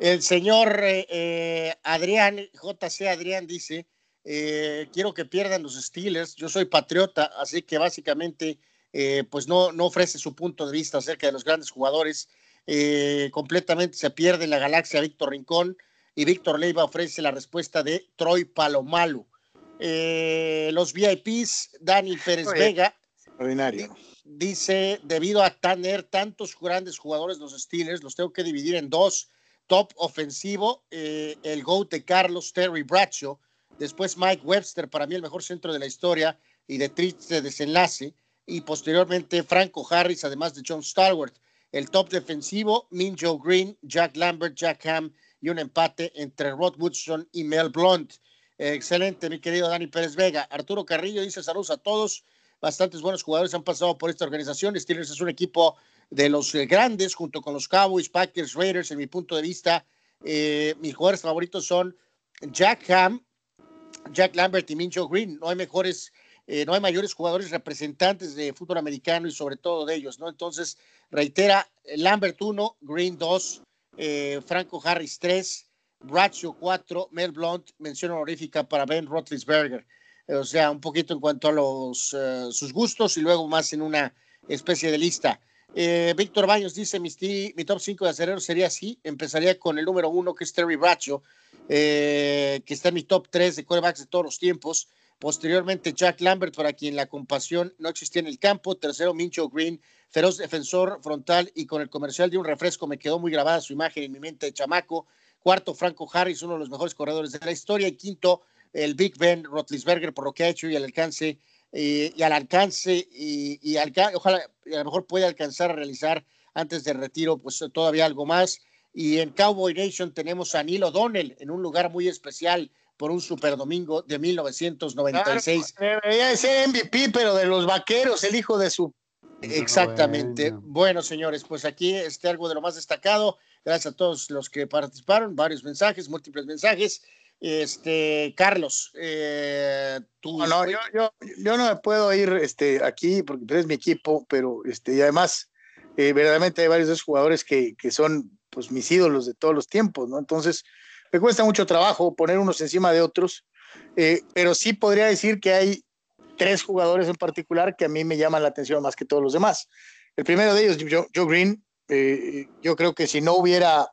El señor eh, eh, Adrián, JC Adrián dice, eh, quiero que pierdan los Steelers, yo soy patriota, así que básicamente pues no, no ofrece su punto de vista acerca de los grandes jugadores. completamente se pierde en la galaxia Víctor Rincón y Víctor Leiva ofrece la respuesta de Troy Palomalu. los VIPs, Dani Pérez Vega. Extraordinario dice, debido a tener tantos grandes jugadores los Steelers, los tengo que dividir en dos. Top ofensivo, eh, el GOAT de Carlos Terry Bradshaw, después Mike Webster, para mí el mejor centro de la historia y de triste desenlace, y posteriormente Franco Harris, además de John Stalwart. El top defensivo, Min Joe Green, Jack Lambert, Jack Ham y un empate entre Rod Woodson y Mel Blunt. excelente, mi querido Dani Pérez Vega. Arturo Carrillo dice saludos a todos bastantes buenos jugadores han pasado por esta organización. Steelers es un equipo de los eh, grandes, junto con los Cowboys, Packers, Raiders, en mi punto de vista. Eh, mis jugadores favoritos son Jack Ham, Jack Lambert y Mincho Green. No hay mejores, eh, no hay mayores jugadores representantes de fútbol americano y sobre todo de ellos, ¿no? Entonces, reitera, Lambert 1, Green 2, Franco Harris 3, Bradshaw 4, Mel Blunt, mención honorífica para Ben Roethlisberger o sea, un poquito en cuanto a los, sus gustos y luego más en una especie de lista. Eh, Víctor Baños dice, mi, mi top 5 de acereros sería así, empezaría con el número 1 que es Terry Bracho, eh, que está en mi top 3 de quarterbacks de todos los tiempos. Posteriormente Jack Lambert, para quien la compasión no existía en el campo. Tercero Mincho Green, feroz defensor frontal y con el comercial de un refresco me quedó muy grabada su imagen en mi mente de chamaco. Cuarto Franco Harris, uno de los mejores corredores de la historia. Y quinto el Big Ben Rotlisberger por lo que ha hecho y al alcance eh, y al alcance y, y ojalá a lo mejor pueda alcanzar a realizar antes del retiro pues todavía algo más y en Cowboy Nation tenemos a Neil O'Donnell en un lugar muy especial por un super domingo de 1996. debería ser MVP, pero de los vaqueros, el hijo de su. Exactamente. Bueno. señores, pues aquí está algo de lo más destacado. Gracias a todos los que participaron, varios mensajes, múltiples mensajes. Este, Carlos, eh, tú. No, yo, yo, yo, no me puedo ir este, aquí porque es mi equipo, pero este, y además, eh, verdaderamente hay varios de esos jugadores que, que, son pues mis ídolos de todos los tiempos, ¿no? Entonces, me cuesta mucho trabajo poner unos encima de otros, eh, pero sí podría decir que hay tres jugadores en particular que a mí me llaman la atención más que todos los demás. El primero de ellos, Joe, Joe Green, yo creo que si no hubiera,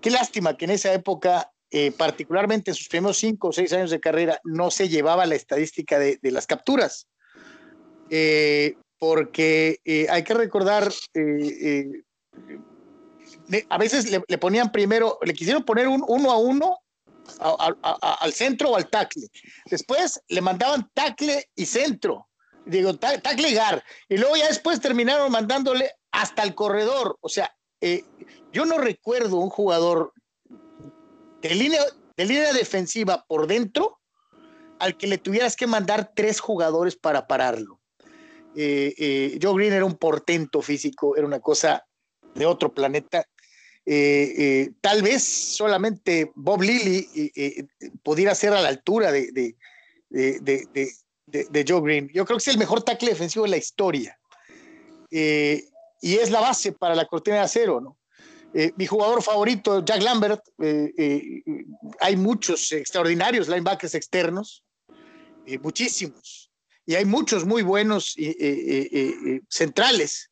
qué lástima que en esa época eh, particularmente en sus primeros cinco o seis años de carrera, no se llevaba la estadística de, las capturas. Eh, porque eh, hay que recordar, a veces le, ponían primero, le quisieron poner un uno a uno al centro o al tackle. Después le mandaban tackle y centro. Digo, tackle y gar. Y luego ya después terminaron mandándole hasta el corredor. O sea, yo no recuerdo un jugador de línea, línea defensiva por dentro al que le tuvieras que mandar tres jugadores para pararlo. Eh, eh, Joe Green era un portento físico, era una cosa de otro planeta. Eh, tal vez solamente Bob Lilly pudiera ser a la altura de, de, de, de, Joe Green. Yo creo que es el mejor tackle defensivo de la historia. y es la base para la cortina de acero, ¿no? Eh, mi jugador favorito, Jack Lambert, eh, eh, hay muchos extraordinarios linebackers externos, muchísimos, y hay muchos muy buenos centrales.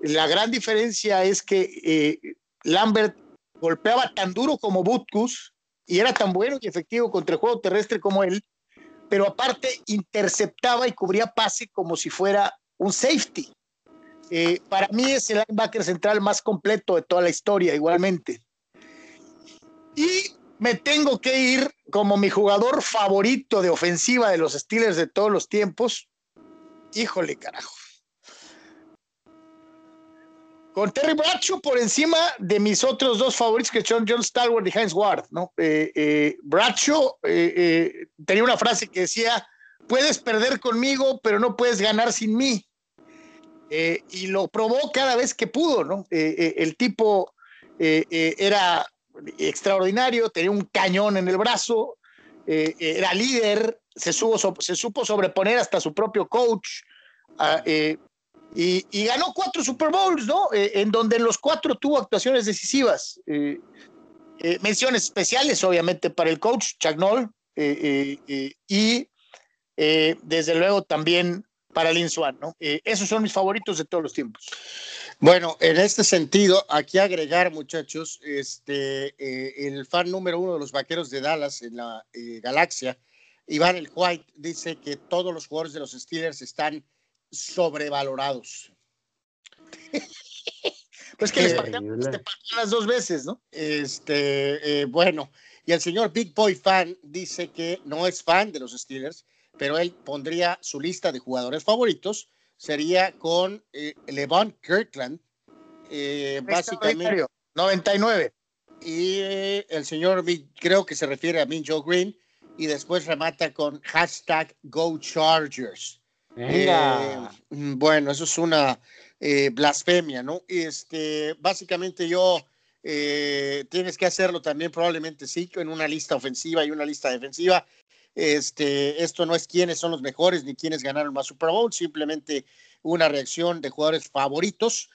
La gran diferencia es que Lambert golpeaba tan duro como Butkus y era tan bueno y efectivo contra el juego terrestre como él, pero aparte interceptaba y cubría pase como si fuera un safety. Eh, para mí es el linebacker central más completo de toda la historia, igualmente. Y me tengo que ir como mi jugador favorito de ofensiva de los Steelers de todos los tiempos. Híjole, carajo. Con Terry Bradshaw por encima de mis otros dos favoritos, que son John Stalwart y Heinz Ward. ¿no? Eh, eh, Bradshaw tenía una frase que decía, puedes perder conmigo, pero no puedes ganar sin mí. Eh, y lo probó cada vez que pudo, ¿no? Eh, eh, el tipo era extraordinario, tenía un cañón en el brazo, era líder, se, se, supo sobreponer hasta su propio coach. Ah, y, ganó cuatro Super Bowls, ¿no? en donde en los cuatro tuvo actuaciones decisivas. Menciones especiales, obviamente, para el coach eh, y desde luego también para Lin Swan, ¿no? esos son mis favoritos de todos los tiempos. Bueno, en este sentido, aquí agregar, muchachos, este, el fan número uno de los vaqueros de Dallas en la galaxia, Iván El White, dice que todos los jugadores de los Steelers están sobrevalorados. pues que les las dos veces, ¿no? Este, eh, bueno, y el señor Big Boy Fan dice que no es fan de los Steelers, pero él pondría su lista de jugadores favoritos, sería con eh, Levon Kirkland, eh, básicamente. 99. Y el señor, creo que se refiere a Min Joe Green, y después remata con hashtag Go Chargers. Mm, bueno, eso es una eh, blasfemia, ¿no? Este, básicamente yo, eh, tienes que hacerlo también probablemente sí, en una lista ofensiva y una lista defensiva. Este, esto no es quiénes son los mejores ni quiénes ganaron más Super Bowl, simplemente una reacción de jugadores favoritos.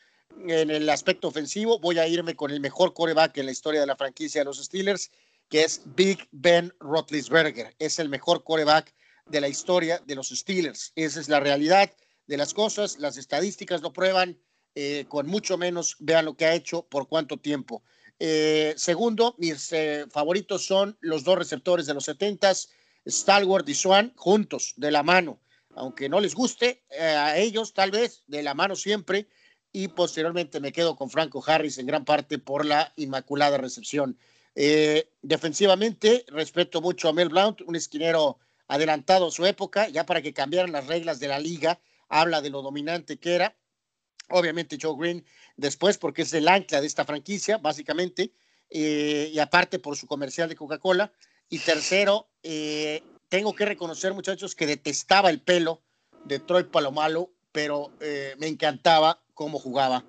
En el aspecto ofensivo, voy a irme con el mejor coreback en la historia de la franquicia de los Steelers, que es Big Ben Roethlisberger. Es el mejor coreback de la historia de los Steelers. Esa es la realidad de las cosas. Las estadísticas lo prueban. Eh, con mucho menos, vean lo que ha hecho, por cuánto tiempo. Eh, segundo, mis eh, favoritos son los dos receptores de los 70s, Stalwart y Swan, juntos, de la mano. Aunque no les guste a ellos, tal vez, de la mano siempre. Y posteriormente me quedo con Franco Harris en gran parte por la inmaculada recepción. defensivamente, respeto mucho a Mel Blount, un esquinero adelantado a su época, ya para que cambiaran las reglas de la liga, habla de lo dominante que era. Obviamente Joe Green después porque es el ancla de esta franquicia, básicamente, eh, y aparte por su comercial de Coca-Cola. Y tercero, eh, tengo que reconocer, muchachos, que detestaba el pelo de Troy Palomalo, pero eh, me encantaba cómo jugaba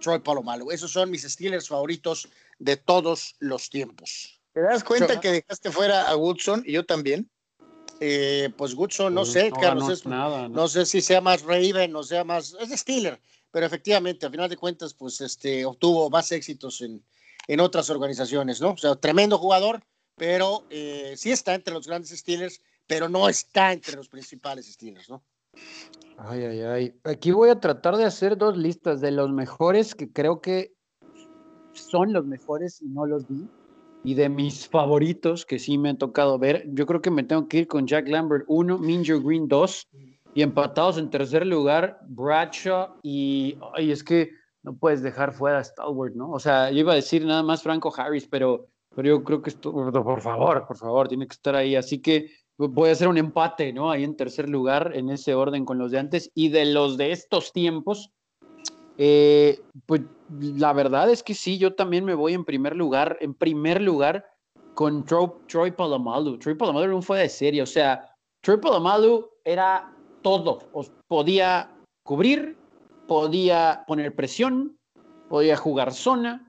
Troy Palomalo. Esos son mis Steelers favoritos de todos los tiempos. ¿Te das cuenta que dejaste fuera a Woodson y yo también? Eh, pues Goodson, no, sé, Carlos, no, sé si sea más Raven, o sea más, es Steeler, pero efectivamente, a final de cuentas, pues este, obtuvo más éxitos en, en otras organizaciones, ¿no? O sea, tremendo jugador, pero eh, sí está entre los grandes Steelers, pero no está entre los principales Steelers, ¿no? Ay, ay, ay. Aquí voy a tratar de hacer dos listas de los mejores que creo que son los mejores y no los vi y de mis favoritos que sí me han tocado ver, yo creo que me tengo que ir con Jack Lambert 1, Minjo Green 2 y empatados en tercer lugar Bradshaw y ay, es que no puedes dejar fuera a Stalwart, ¿no? O sea, yo iba a decir nada más Franco Harris, pero, pero yo creo que esto, por favor, por favor, tiene que estar ahí. Así que voy a hacer un empate, ¿no? Ahí en tercer lugar, en ese orden con los de antes. Y de los de estos tiempos, eh, pues la verdad es que sí, yo también me voy en primer lugar, en primer lugar con Troy, Troy Polamalu. Troy Polamalu era un fuera de serie, o sea, Troy Polamalu era todo, podía cubrir, podía poner presión, podía jugar zona,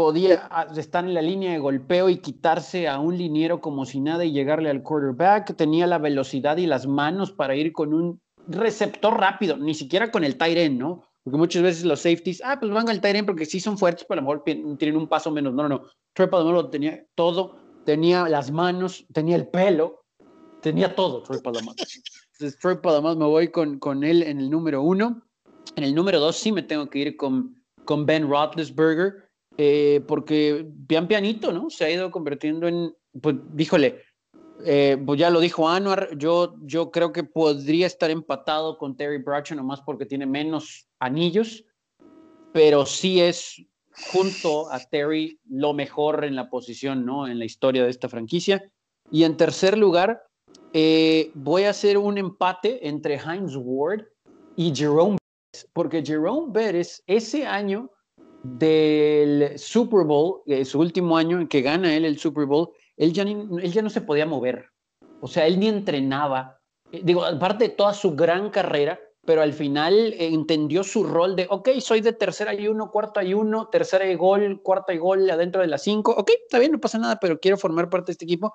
podía estar en la línea de golpeo y quitarse a un liniero como si nada y llegarle al quarterback, tenía la velocidad y las manos para ir con un receptor rápido, ni siquiera con el tight ¿no? Porque muchas veces los safeties, ah, pues van al tight porque sí son fuertes, pero a lo mejor tienen un paso menos. No, no, no. Troy Palomalo tenía todo, tenía las manos, tenía el pelo, tenía todo Troy Palomalo. Entonces, Troy Palomalo me voy con, con él en el número uno. En el número dos sí me tengo que ir con, con Ben Roethlisberger, eh, porque pian pianito, ¿no? Se ha ido convirtiendo en, pues, díjole, eh, pues ya lo dijo Anuar, yo, yo creo que podría estar empatado con Terry Bradshaw nomás porque tiene menos anillos, pero sí es junto a Terry lo mejor en la posición, ¿no? En la historia de esta franquicia. Y en tercer lugar, eh, voy a hacer un empate entre Heinz Ward y Jerome Bettis, porque Jerome Bettis ese año del Super Bowl, eh, su último año en que gana él el Super Bowl, él ya, él ya no se podía mover. O sea, él ni entrenaba. Eh, digo, aparte de toda su gran carrera, pero al final entendió su rol de, ok, soy de tercera y uno, cuarta y uno, tercera y gol, cuarta y gol adentro de las cinco, ok, está bien, no pasa nada, pero quiero formar parte de este equipo.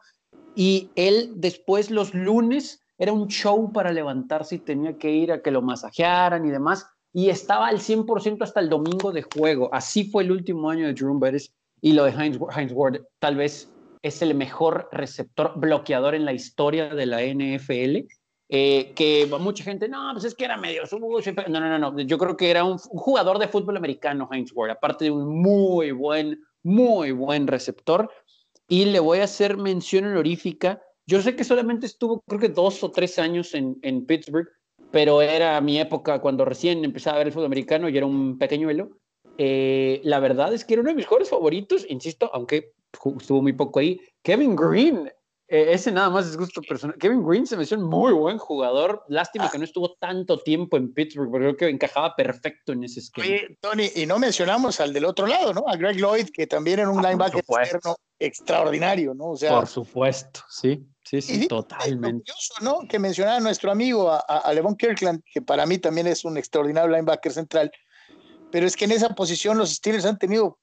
Y él después los lunes era un show para levantarse y tenía que ir a que lo masajearan y demás, y estaba al 100% hasta el domingo de juego. Así fue el último año de Jerome Bettis Y lo de Heinz, Ward tal vez es el mejor receptor bloqueador en la historia de la NFL. Eh, que mucha gente, no, pues es que era medio No, no, no, no. Yo creo que era un, jugador de fútbol americano, Heinz Ward, aparte de un muy buen, muy buen receptor. Y le voy a hacer mención honorífica. Yo sé que solamente estuvo, creo que dos o tres años en, en Pittsburgh, pero era mi época cuando recién empezaba a ver el fútbol americano y era un pequeñuelo. Eh, la verdad es que era uno de mis jugadores favoritos, insisto, aunque estuvo muy poco ahí. Kevin Green, eh, ese nada más es gusto personal. Kevin Green se me hizo un muy buen jugador. Lástima que no estuvo tanto tiempo en Pittsburgh, porque creo que encajaba perfecto en ese esquema. Oye, Tony, y no mencionamos al del otro lado, ¿no? A Greg Lloyd, que también era un ah, linebacker externo extraordinario, ¿no? O sea, por supuesto, sí, sí, sí, totalmente. Curioso, ¿no? Que mencionaba nuestro amigo a, a, Levon Kirkland, que para mí también es un extraordinario linebacker central, pero es que en esa posición los Steelers han tenido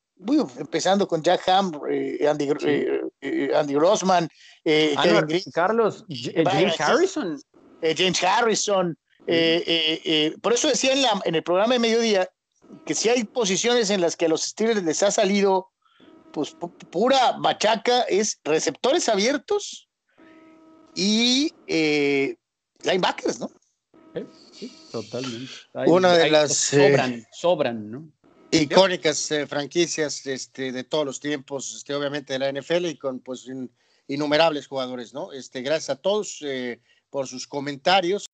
empezando con Jack Ham, eh, Andy, eh, eh, Andy Grossman, ah, Kevin Green, Carlos, James Harrison. James Harrison. por eso decía en, la, en, el programa de mediodía que si hay posiciones en las que a los Steelers les ha salido pues pura machaca, es receptores abiertos y linebackers, ¿no? Sí, totalmente. Una de las... Sobran, sobran, ¿no? icónicas eh, franquicias este, de todos los tiempos, este, obviamente de la NFL y con pues innumerables jugadores, ¿no? Este, gracias a todos eh, por sus comentarios.